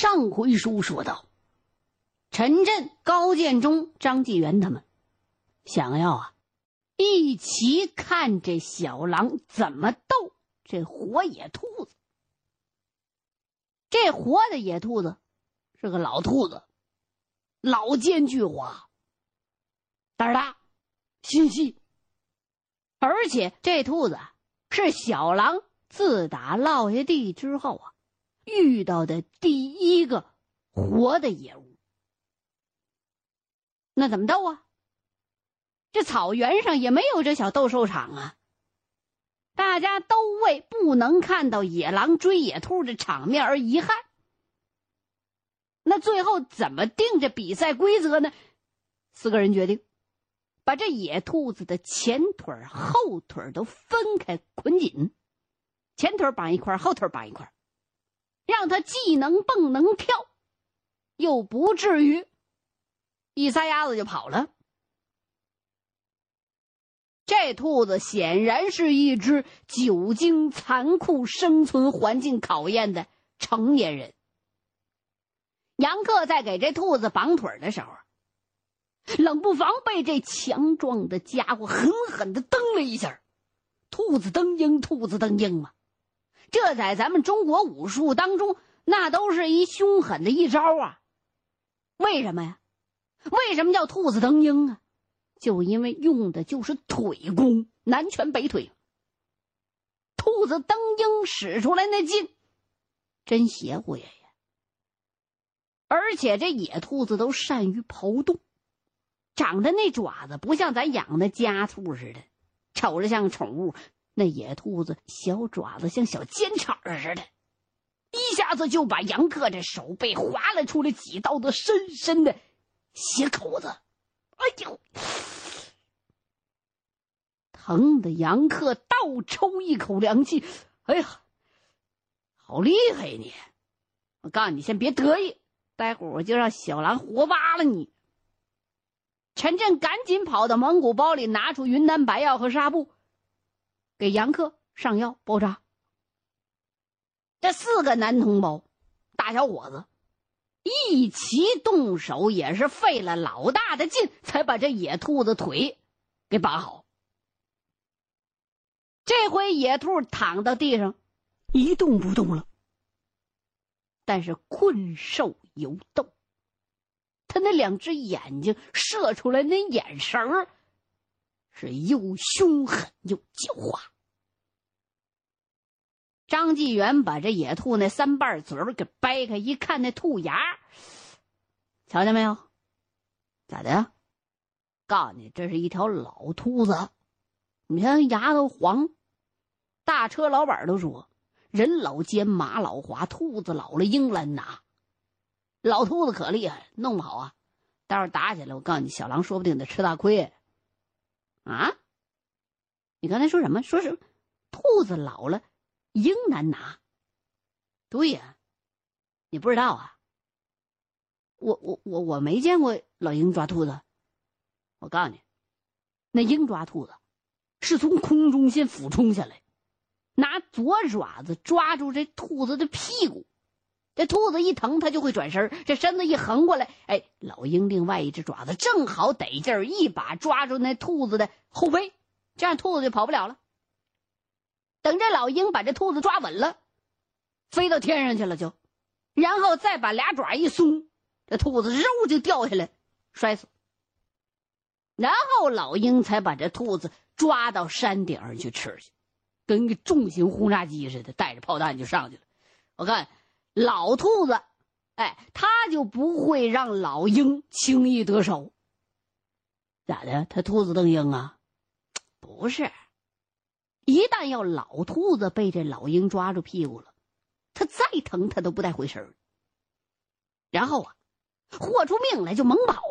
上回书说到，陈震、高建忠、张纪元他们想要啊，一起看这小狼怎么斗这活野兔子。这活的野兔子是个老兔子，老奸巨猾，胆儿大，心细。而且这兔子是小狼自打落下地之后啊，遇到的第一个活的野物。那怎么斗啊？这草原上也没有这小斗兽场啊。大家都为不能看到野狼追野兔的场面而遗憾。那最后怎么定这比赛规则呢？四个人决定，把这野兔子的前腿、后腿都分开捆紧，前腿绑一块，后腿绑一块，让他既能蹦能跳，又不至于一撒丫子就跑了。这兔子显然是一只久经残酷生存环境考验的成年人。杨克在给这兔子绑腿的时候，冷不防被这强壮的家伙狠狠的蹬了一下。兔子蹬鹰，兔子蹬鹰嘛，这在咱们中国武术当中，那都是一凶狠的一招啊。为什么呀？为什么叫兔子蹬鹰啊？就因为用的就是腿功，南拳北腿。兔子蹬鹰使出来那劲，真邪乎呀！而且这野兔子都善于刨洞，长的那爪子不像咱养的家兔似的，瞅着像宠物。那野兔子小爪子像小尖铲似的，一下子就把杨克这手背划了出来几道的深深的血口子。哎呦！疼的杨克倒抽一口凉气。哎呀，好厉害呀你！我告诉你，先别得意，待会儿我就让小狼活扒了你。陈震赶紧跑到蒙古包里拿出云南白药和纱布，给杨克上药包扎。这四个男同胞，大小伙子。一齐动手，也是费了老大的劲，才把这野兔子腿给绑好。这回野兔躺到地上，一动不动了。但是困兽犹斗，他那两只眼睛射出来那眼神儿，是又凶狠又狡猾。张纪元把这野兔那三瓣嘴儿给掰开，一看那兔牙，瞧见没有？咋的呀？告诉你，这是一条老兔子。你看牙都黄。大车老板都说：“人老奸，马老滑，兔子老了鹰难拿。”老兔子可厉害，弄不好啊，待会儿打起来，我告诉你，小狼说不定得吃大亏。啊？你刚才说什么？说什么兔子老了？鹰难拿，对呀，你不知道啊？我我我我没见过老鹰抓兔子。我告诉你，那鹰抓兔子是从空中先俯冲下来，拿左爪子抓住这兔子的屁股，这兔子一疼，它就会转身，这身子一横过来，哎，老鹰另外一只爪子正好得劲儿，一把抓住那兔子的后背，这样兔子就跑不了了。等这老鹰把这兔子抓稳了，飞到天上去了，就，然后再把俩爪一松，这兔子肉就掉下来，摔死。然后老鹰才把这兔子抓到山顶上去吃去，跟个重型轰炸机似的，带着炮弹就上去了。我看老兔子，哎，他就不会让老鹰轻易得手。咋的？他兔子蹬鹰啊？不是。一旦要老兔子被这老鹰抓住屁股了，它再疼它都不带回神儿。然后啊，豁出命来就猛跑，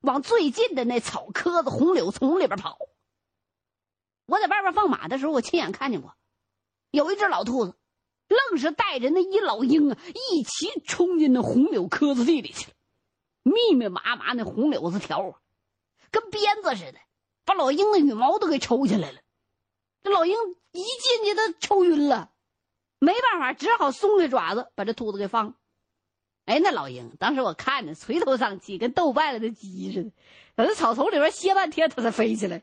往最近的那草棵子、红柳丛里边跑。我在外边放马的时候，我亲眼看见过，有一只老兔子，愣是带着那一老鹰啊，一起冲进那红柳棵子地里去了。密密麻麻那红柳子条啊，跟鞭子似的，把老鹰的羽毛都给抽下来了。这老鹰一进去，它抽晕了，没办法，只好松开爪子，把这兔子给放。哎，那老鹰当时我看着垂头丧气，跟斗败了的鸡似的，在那草丛里边歇半天，它才飞起来。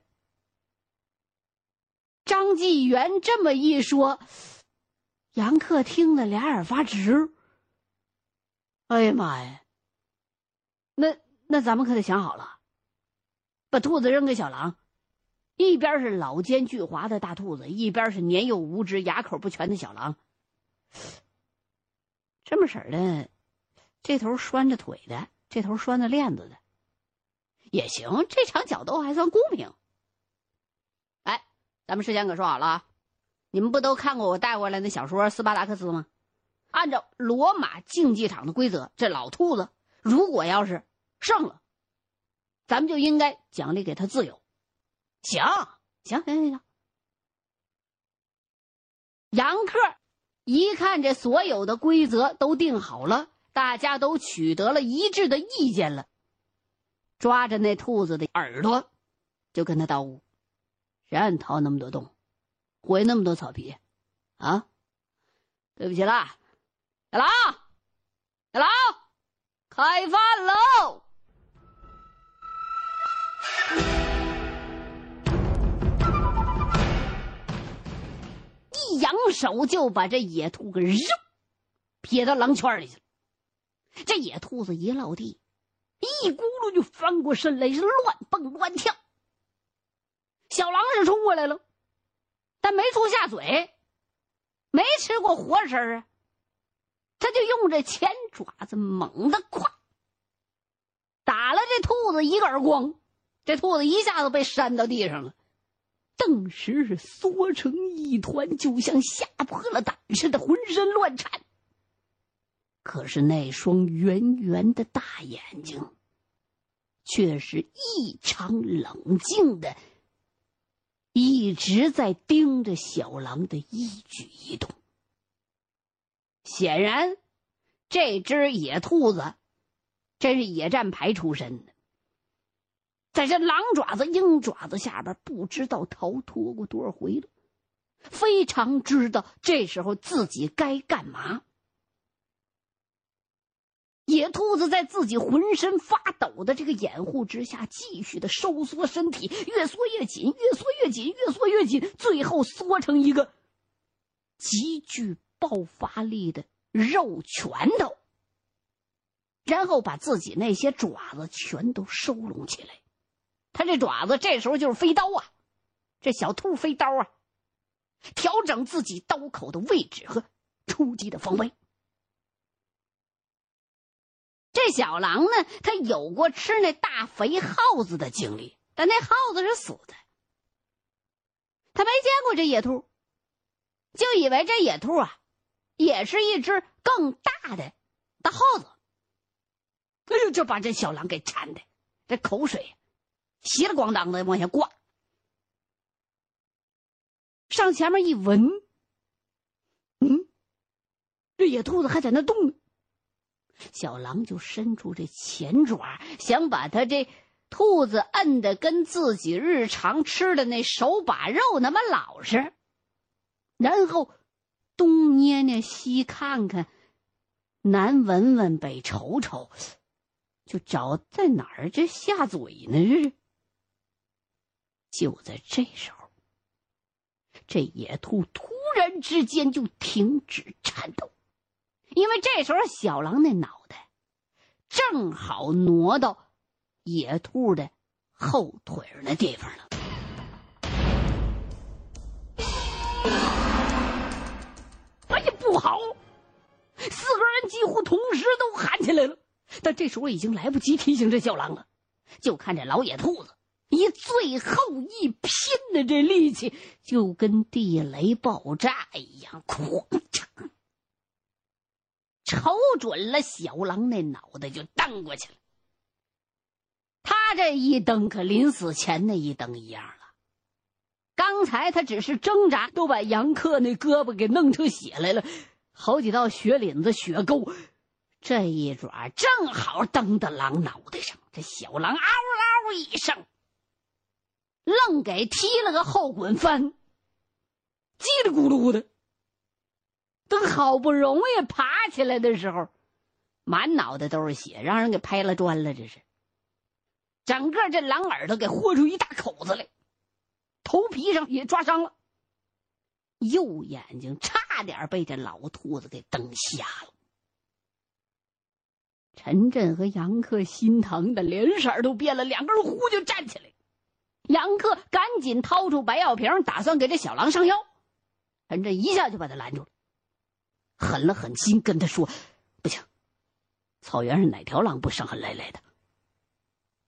张纪元这么一说，杨克听得俩眼发直。哎呀妈呀！那那咱们可得想好了，把兔子扔给小狼，一边是老奸巨猾的大兔子，一边是年幼无知、牙口不全的小狼。这么式儿的。这头拴着腿的，这头拴着链子的，也行。这场角斗还算公平。哎，咱们事先可说好了啊，你们不都看过我带过来那小说《斯巴达克斯》吗？按照罗马竞技场的规则，这老兔子如果要是胜了，咱们就应该奖励给他自由。行行行行行。杨克一看这所有的规则都定好了。大家都取得了一致的意见了，抓着那兔子的耳朵，就跟他叨咕：“谁让你掏那么多洞，毁那么多草皮，啊？对不起啦，小狼，小狼，开饭喽！”一扬手就把这野兔给扔撇到狼圈里去了。这野兔子一落地，一咕噜就翻过身来，是乱蹦乱跳。小狼是冲过来了，但没处下嘴，没吃过活食啊。他就用这前爪子猛的跨，打了这兔子一个耳光，这兔子一下子被扇到地上了，顿时是缩成一团，就像吓破了胆似的，浑身乱颤。可是那双圆圆的大眼睛，却是异常冷静的，一直在盯着小狼的一举一动。显然，这只野兔子真是野战排出身的，在这狼爪子、鹰爪子下边，不知道逃脱过多少回了，非常知道这时候自己该干嘛。野兔子在自己浑身发抖的这个掩护之下，继续的收缩身体，越缩越紧，越缩越紧，越缩越紧，最后缩成一个极具爆发力的肉拳头，然后把自己那些爪子全都收拢起来。他这爪子这时候就是飞刀啊，这小兔飞刀啊，调整自己刀口的位置和出击的方位。这小狼呢，他有过吃那大肥耗子的经历，但那耗子是死的。他没见过这野兔，就以为这野兔啊，也是一只更大的大耗子。哎呦，就把这小狼给馋的，这口水稀里咣当的往下挂。上前面一闻，嗯，这野兔子还在那动呢。小狼就伸出这前爪，想把他这兔子摁的跟自己日常吃的那手把肉那么老实，然后东捏捏西看看，南闻闻北瞅瞅，就找在哪儿这下嘴呢？就在这时候，这野兔突然之间就停止颤抖。因为这时候小狼那脑袋正好挪到野兔的后腿那地方了。哎呀，不好！四个人几乎同时都喊起来了，但这时候已经来不及提醒这小狼了。就看这老野兔子以最后一拼的这力气，就跟地雷爆炸一样，哐嚓！瞅准了小狼那脑袋就蹬过去了。他这一蹬可临死前那一蹬一样了。刚才他只是挣扎，都把杨克那胳膊给弄出血来了，好几道血领子、血沟。这一爪正好蹬到狼脑袋上，这小狼嗷嗷一声，愣给踢了个后滚翻，叽里咕噜的。等好不容易爬起来的时候，满脑袋都是血，让人给拍了砖了。这是，整个这狼耳朵给豁出一大口子来，头皮上也抓伤了，右眼睛差点被这老兔子给蹬瞎了。陈震和杨克心疼的脸色都变了，两个人呼就站起来。杨克赶紧掏出白药瓶，打算给这小狼上药。陈震一下就把他拦住了，狠了狠心跟他说：“不行，草原上哪条狼不伤痕累累的？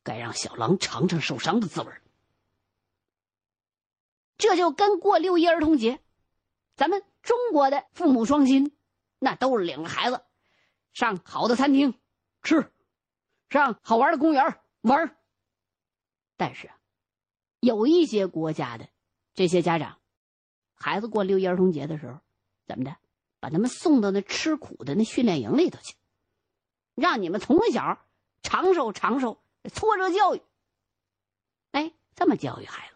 该让小狼尝尝受伤的滋味。这就跟过六一儿童节，咱们中国的父母双亲，那都是领着孩子上好的餐厅。”吃，上好玩的公园玩。但是，有一些国家的这些家长，孩子过六一儿童节的时候，怎么的，把他们送到那吃苦的那训练营里头去，让你们从小长寿长寿，挫折教育。哎，这么教育孩子，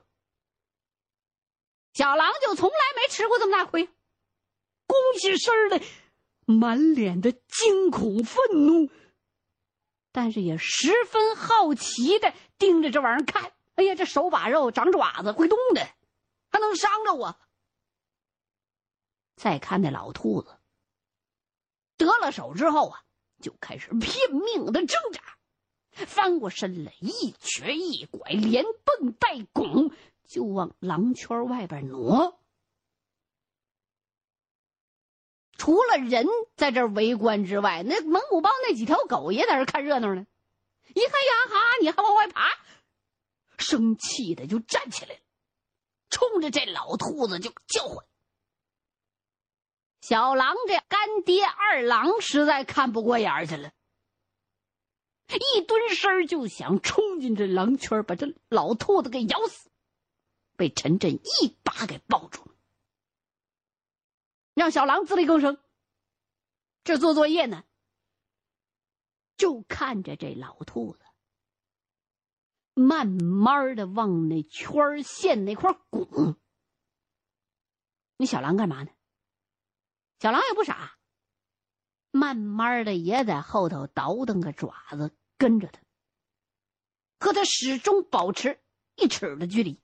小狼就从来没吃过这么大亏，弓起身来，满脸的惊恐愤怒。但是也十分好奇的盯着这玩意儿看。哎呀，这手把肉，长爪子，会动的，还能伤着我。再看那老兔子，得了手之后啊，就开始拼命的挣扎，翻过身来，一瘸一拐，连蹦带拱，就往狼圈外边挪。除了人在这围观之外，那蒙古包那几条狗也在这看热闹呢。一看呀哈，你还往外爬，生气的就站起来了，冲着这老兔子就叫唤。小狼这干爹二郎实在看不过眼儿去了，一蹲身就想冲进这狼圈，把这老兔子给咬死，被陈震一把给抱住了。让小狼自力更生。这做作业呢，就看着这老兔子慢慢的往那圈线那块拱。那小狼干嘛呢？小狼也不傻，慢慢的也在后头倒腾个爪子跟着他，和他始终保持一尺的距离。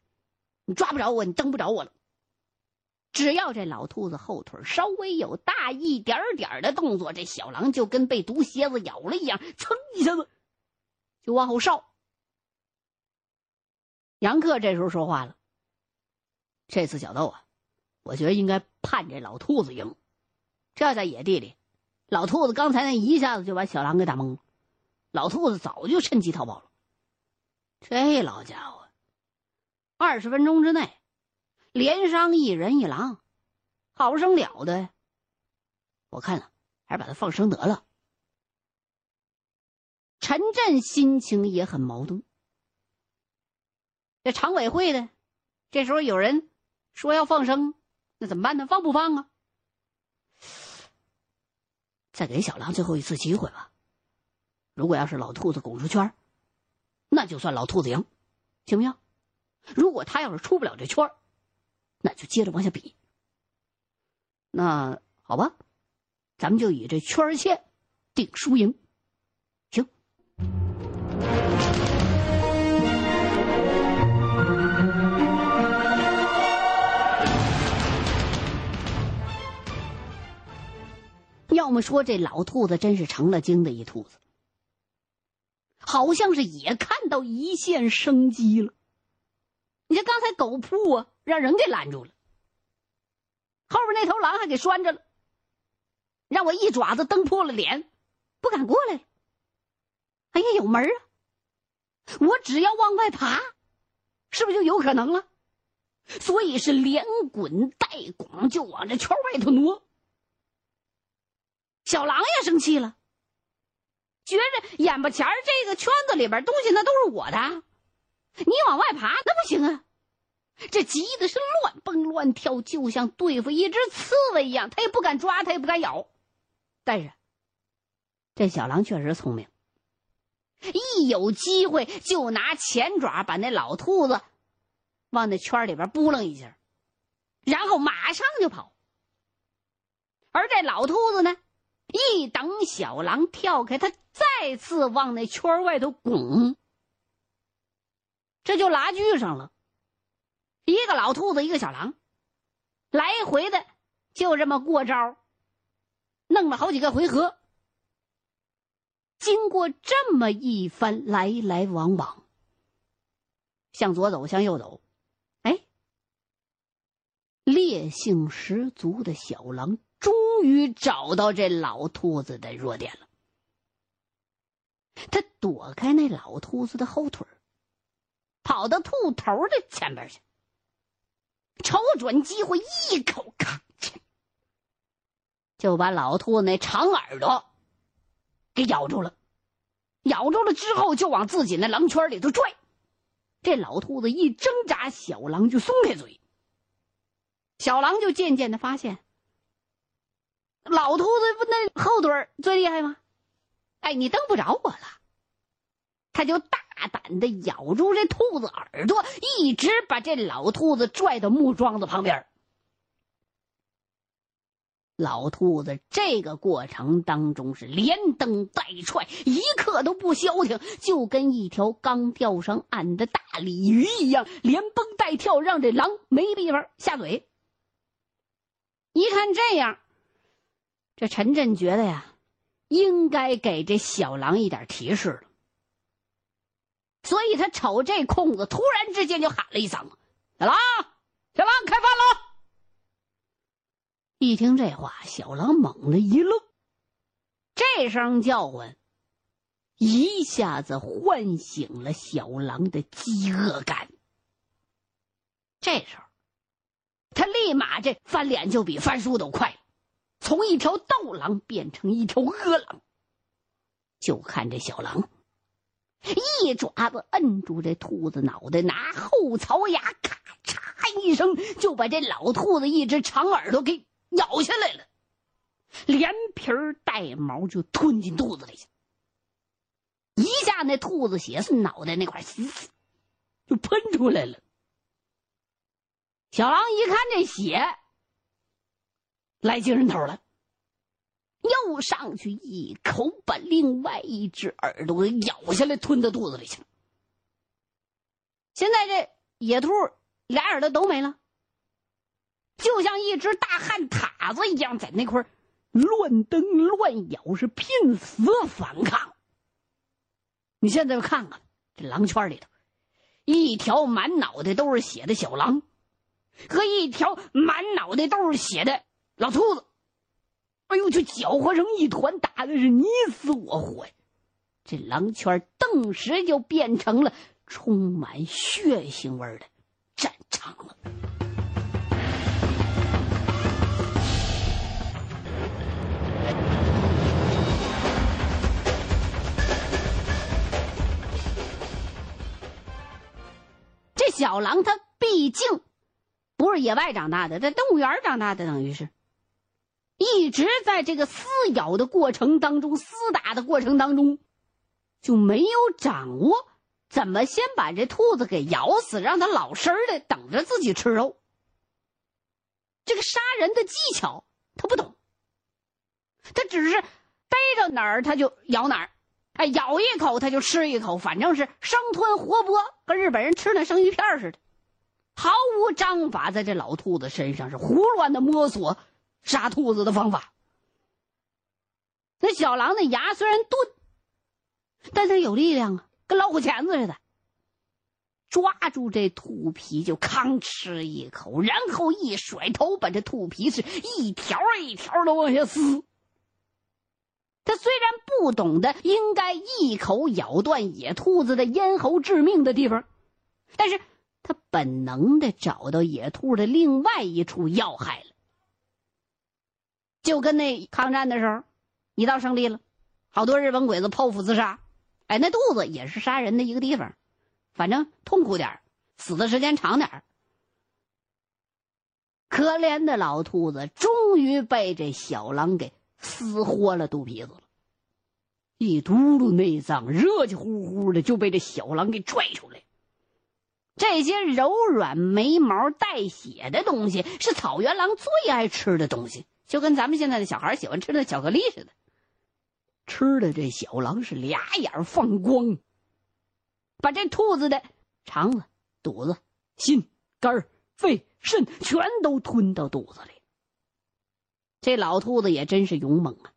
你抓不着我，你蹬不着我了。只要这老兔子后腿稍微有大一点点的动作，这小狼就跟被毒蝎子咬了一样，噌一下子就往后稍。杨克这时候说话了：“这次小斗啊，我觉得应该判这老兔子赢。这要在野地里，老兔子刚才那一下子就把小狼给打懵了，老兔子早就趁机逃跑了。这老家伙，二十分钟之内。”连伤一人一狼，好生了得。我看了，还是把他放生得了。陈震心情也很矛盾。这常委会的，这时候有人说要放生，那怎么办呢？放不放啊？再给小狼最后一次机会吧。如果要是老兔子拱出圈那就算老兔子赢，行不行？如果他要是出不了这圈那就接着往下比。那好吧，咱们就以这圈线定输赢。要么说这老兔子真是成了精的一兔子，好像是也看到一线生机了。你这刚才狗扑啊，让人给拦住了。后边那头狼还给拴着了，让我一爪子蹬破了脸，不敢过来了。哎呀，有门啊！我只要往外爬，是不是就有可能了？所以是连滚带拱就往这圈外头挪。小狼也生气了，觉着眼巴前这个圈子里边东西那都是我的。你往外爬那不行啊！这急的是乱蹦乱跳，就像对付一只刺猬一样。他也不敢抓，他也不敢咬。但是，这小狼确实聪明，一有机会就拿前爪把那老兔子往那圈里边扑棱一下，然后马上就跑。而这老兔子呢，一等小狼跳开，他再次往那圈外头拱，这就拉锯上了。一个老兔子，一个小狼，来回的就这么过招，弄了好几个回合。经过这么一番来来往往，向左走，向右走，哎，烈性十足的小狼。终终于找到这老兔子的弱点了。他躲开那老兔子的后腿跑到兔头的前边去，瞅准机会，一口咔嚓，就把老兔子那长耳朵给咬住了。咬住了之后，就往自己那狼圈里头拽。这老兔子一挣扎，小狼就松开嘴。小狼就渐渐的发现。老兔子不那后腿最厉害吗？哎，你瞪不着我了，他就大胆的咬住这兔子耳朵，一直把这老兔子拽到木桩子旁边。老兔子这个过程当中是连蹬带踹，一刻都不消停，就跟一条刚钓上岸的大鲤鱼一样，连蹦带跳，让这狼没地方下嘴。一看这样。这陈震觉得呀，应该给这小狼一点提示了，所以他瞅这空子，突然之间就喊了一嗓：“小狼，小狼，开饭了！”一听这话，小狼猛地一愣，这声叫唤一下子唤醒了小狼的饥饿感。这时候，他立马这翻脸就比翻书都快。从一条斗狼变成一条恶狼，就看这小狼一爪子摁住这兔子脑袋，拿后槽牙咔嚓一声就把这老兔子一只长耳朵给咬下来了，连皮带毛就吞进肚子里去。一下那兔子血从脑袋那块嘶嘶就喷出来了。小狼一看这血。来精神头了，又上去一口把另外一只耳朵给咬下来，吞到肚子里去了。现在这野兔俩耳朵都没了，就像一只大旱獭子一样，在那块乱蹬乱咬，是拼死反抗。你现在看看这狼圈里头，一条满脑袋都是血的小狼，和一条满脑袋都是血的。老兔子，哎呦，就搅和成一团，打的是你死我活呀！这狼圈顿时就变成了充满血腥味的战场了。这小狼，它毕竟不是野外长大的，在动物园长大的，等于是。一直在这个撕咬的过程当中，厮打的过程当中，就没有掌握怎么先把这兔子给咬死，让它老实的等着自己吃肉。这个杀人的技巧他不懂，他只是逮着哪儿他就咬哪儿，哎，咬一口他就吃一口，反正是生吞活剥，跟日本人吃那生鱼片似的，毫无章法，在这老兔子身上是胡乱的摸索。杀兔子的方法，那小狼的牙虽然钝，但它有力量啊，跟老虎钳子似的。抓住这兔皮就吭吃一口，然后一甩头，把这兔皮是一条一条的往下撕。他虽然不懂得应该一口咬断野兔子的咽喉致命的地方，但是他本能的找到野兔的另外一处要害了。就跟那抗战的时候，一到胜利了，好多日本鬼子剖腹自杀，哎，那肚子也是杀人的一个地方，反正痛苦点死的时间长点可怜的老兔子终于被这小狼给撕豁了肚皮子了，一嘟噜内脏热气呼呼的就被这小狼给拽出来。这些柔软、没毛、带血的东西是草原狼最爱吃的东西。就跟咱们现在的小孩喜欢吃的巧克力似的。吃的这小狼是俩眼放光，把这兔子的肠子、肚子、心、肝、肺、肾全都吞到肚子里。这老兔子也真是勇猛啊！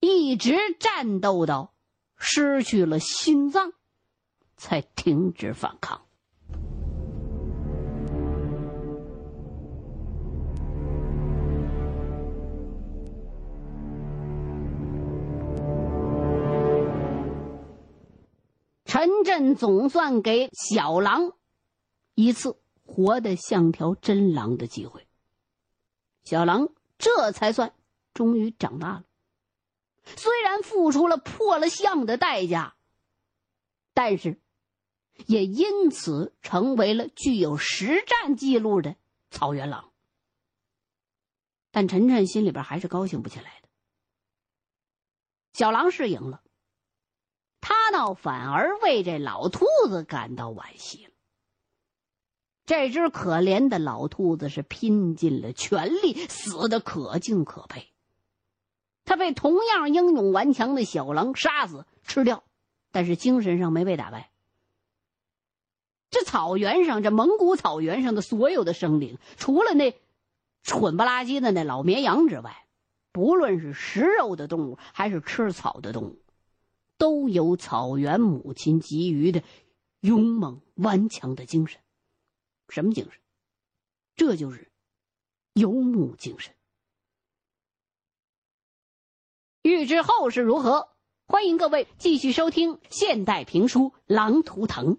一直战斗到失去了心脏，才停止反抗。陈震总算给小狼一次活得像条真狼的机会，小狼这才算终于长大了。虽然付出了破了相的代价，但是也因此成为了具有实战记录的草原狼。但陈晨心里边还是高兴不起来的。小狼是赢了，他倒反而为这老兔子感到惋惜了。这只可怜的老兔子是拼尽了全力，死的可敬可佩。他被同样英勇顽强的小狼杀死吃掉，但是精神上没被打败。这草原上，这蒙古草原上的所有的生灵，除了那蠢不拉几的那老绵羊之外，不论是食肉的动物还是吃草的动物，都有草原母亲给予的勇猛顽强的精神。什么精神？这就是游牧精神。欲知后事如何，欢迎各位继续收听现代评书《狼图腾》。